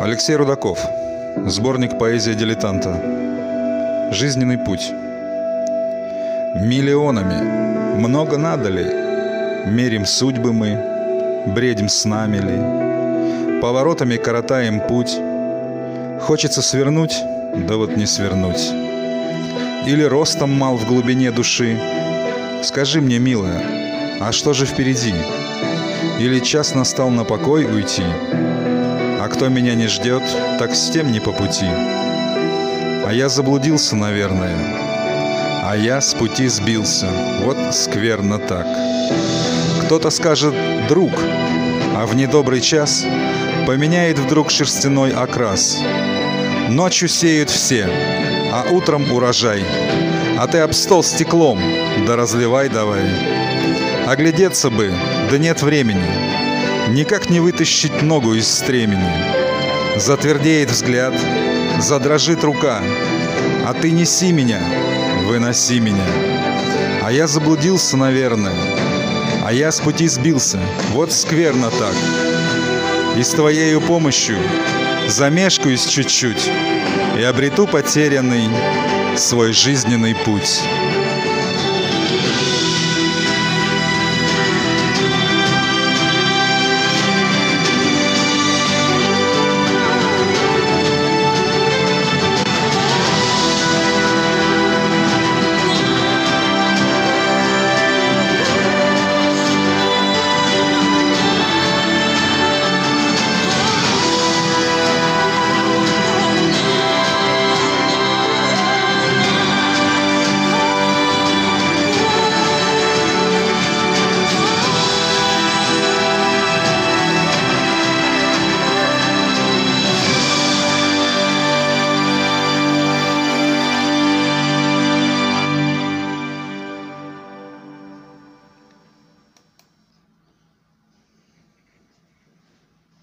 Алексей Рудаков. Сборник поэзия дилетанта. Жизненный путь. Миллионами, много надо ли? Мерим судьбы мы, бредим с нами ли? Поворотами коротаем путь. Хочется свернуть, да вот не свернуть. Или ростом мал в глубине души. Скажи мне, милая, а что же впереди? Или час настал на покой уйти? А кто меня не ждет, так с тем не по пути. А я заблудился, наверное. А я с пути сбился. Вот скверно так. Кто-то скажет «друг», а в недобрый час поменяет вдруг шерстяной окрас. Ночью сеют все, а утром урожай. А ты об стол стеклом, да разливай давай. Оглядеться бы, да нет времени. Никак не вытащить ногу из стремени. Затвердеет взгляд, задрожит рука. А ты неси меня, выноси меня. А я заблудился, наверное. А я с пути сбился. Вот скверно так. И с твоею помощью замешкаюсь чуть-чуть и обрету потерянный свой жизненный путь.